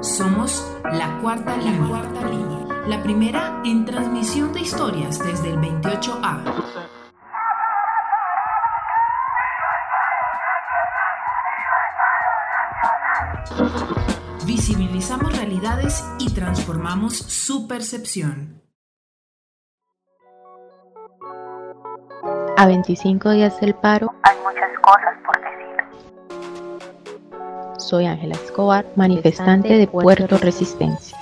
Somos la cuarta línea. cuarta línea. La primera en transmisión de historias desde el 28A. Visibilizamos realidades y transformamos su percepción. A 25 días del paro hay muchas cosas por. Soy Ángela Escobar, manifestante de Puerto Resistencia.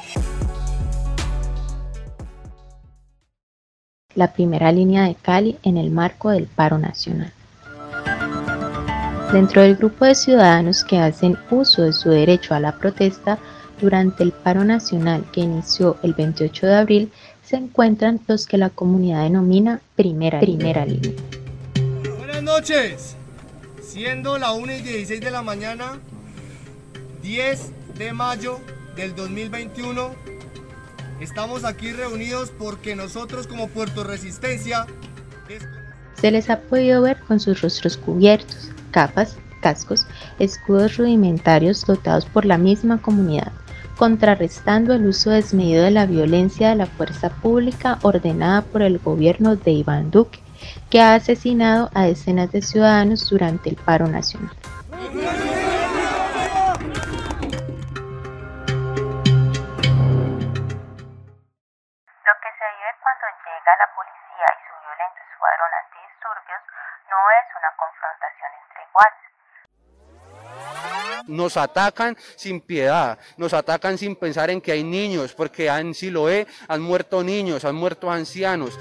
La primera línea de Cali en el marco del paro nacional. Dentro del grupo de ciudadanos que hacen uso de su derecho a la protesta durante el paro nacional que inició el 28 de abril, se encuentran los que la comunidad denomina primera, primera línea. Buenas noches. Siendo la 1 y 16 de la mañana, 10 de mayo del 2021, estamos aquí reunidos porque nosotros como Puerto Resistencia... Se les ha podido ver con sus rostros cubiertos, capas, cascos, escudos rudimentarios dotados por la misma comunidad, contrarrestando el uso desmedido de la violencia de la fuerza pública ordenada por el gobierno de Iván Duque, que ha asesinado a decenas de ciudadanos durante el paro nacional. Llega la policía y su violento escuadrón antidisturbios no es una confrontación entre iguales. Nos atacan sin piedad, nos atacan sin pensar en que hay niños, porque en Siloé han muerto niños, han muerto ancianos.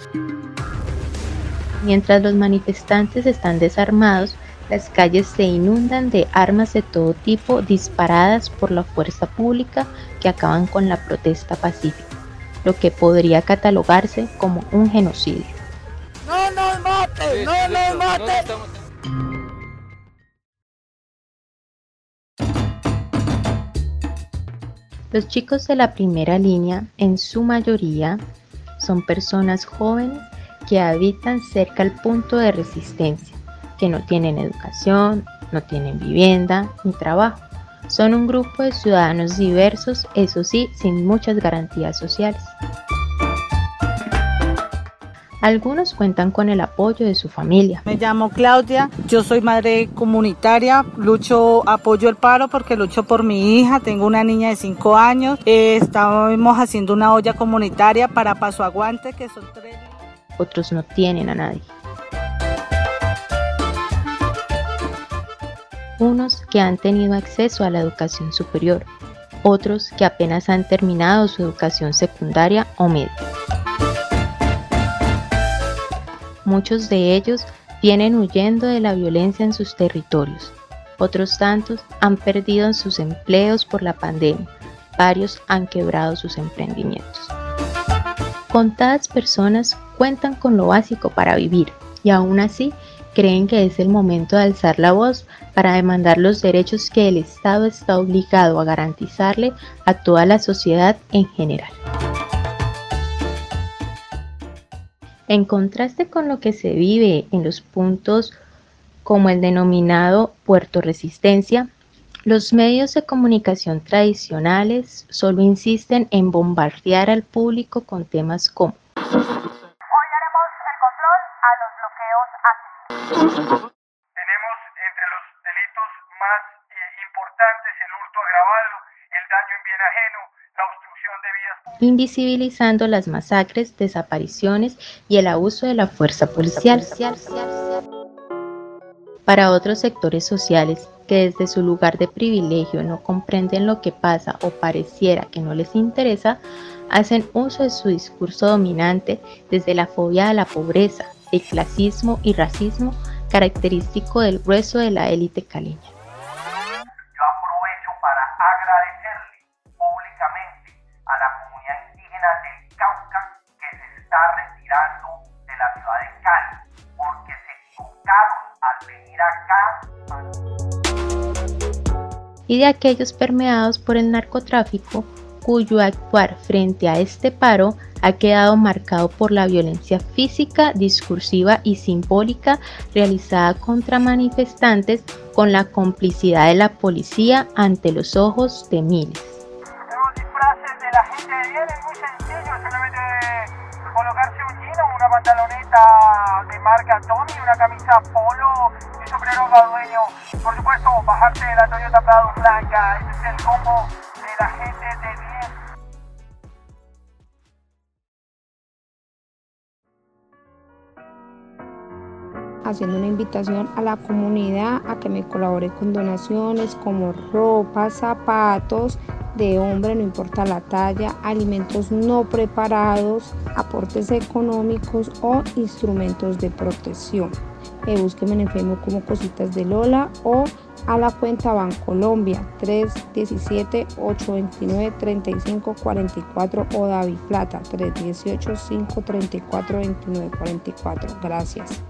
Mientras los manifestantes están desarmados, las calles se inundan de armas de todo tipo disparadas por la fuerza pública que acaban con la protesta pacífica, lo que podría catalogarse como un genocidio. ¡No nos maten! ¡No nos maten! Los chicos de la primera línea, en su mayoría, son personas jóvenes que habitan cerca al punto de resistencia, que no tienen educación, no tienen vivienda ni trabajo. Son un grupo de ciudadanos diversos, eso sí, sin muchas garantías sociales. Algunos cuentan con el apoyo de su familia. Me llamo Claudia, yo soy madre comunitaria, lucho, apoyo el paro porque lucho por mi hija, tengo una niña de 5 años, eh, estamos haciendo una olla comunitaria para Paso Aguante, que son tres. Otros no tienen a nadie. Unos que han tenido acceso a la educación superior, otros que apenas han terminado su educación secundaria o media. Muchos de ellos vienen huyendo de la violencia en sus territorios. Otros tantos han perdido sus empleos por la pandemia. Varios han quebrado sus emprendimientos. Contadas personas cuentan con lo básico para vivir y aún así creen que es el momento de alzar la voz para demandar los derechos que el Estado está obligado a garantizarle a toda la sociedad en general. En contraste con lo que se vive en los puntos como el denominado Puerto Resistencia, los medios de comunicación tradicionales solo insisten en bombardear al público con temas como Tenemos entre los delitos más eh, importantes el hurto agravado, el daño en bien ajeno, la obstrucción de vías invisibilizando las masacres, desapariciones y el abuso de la fuerza policial. Para otros sectores sociales que desde su lugar de privilegio no comprenden lo que pasa o pareciera que no les interesa, hacen uso de su discurso dominante desde la fobia a la pobreza, el clasismo y racismo característico del grueso de la élite caleña. Yo aprovecho para agradecerle públicamente a la comunidad indígena del Cauca que se está retirando de la ciudad de Cali, porque se equivocaron al venir acá. y de aquellos permeados por el narcotráfico cuyo actuar frente a este paro ha quedado marcado por la violencia física, discursiva y simbólica realizada contra manifestantes con la complicidad de la policía ante los ojos de miles. Disfraces de la gente de es muy sencillo, solamente colocarse un jean o una pantaloneta de marca Tommy, una camisa polo y un sombrero gadueño. Por supuesto, bajarse de la Toyota Prado blanca, ese es el combo de la gente de bien. Haciendo una invitación a la comunidad a que me colabore con donaciones como ropa, zapatos de hombre, no importa la talla, alimentos no preparados, aportes económicos o instrumentos de protección. Eh, búsquenme en Facebook como Cositas de Lola o a la cuenta Bancolombia 317-829-3544 o David Plata 318-534-2944. Gracias.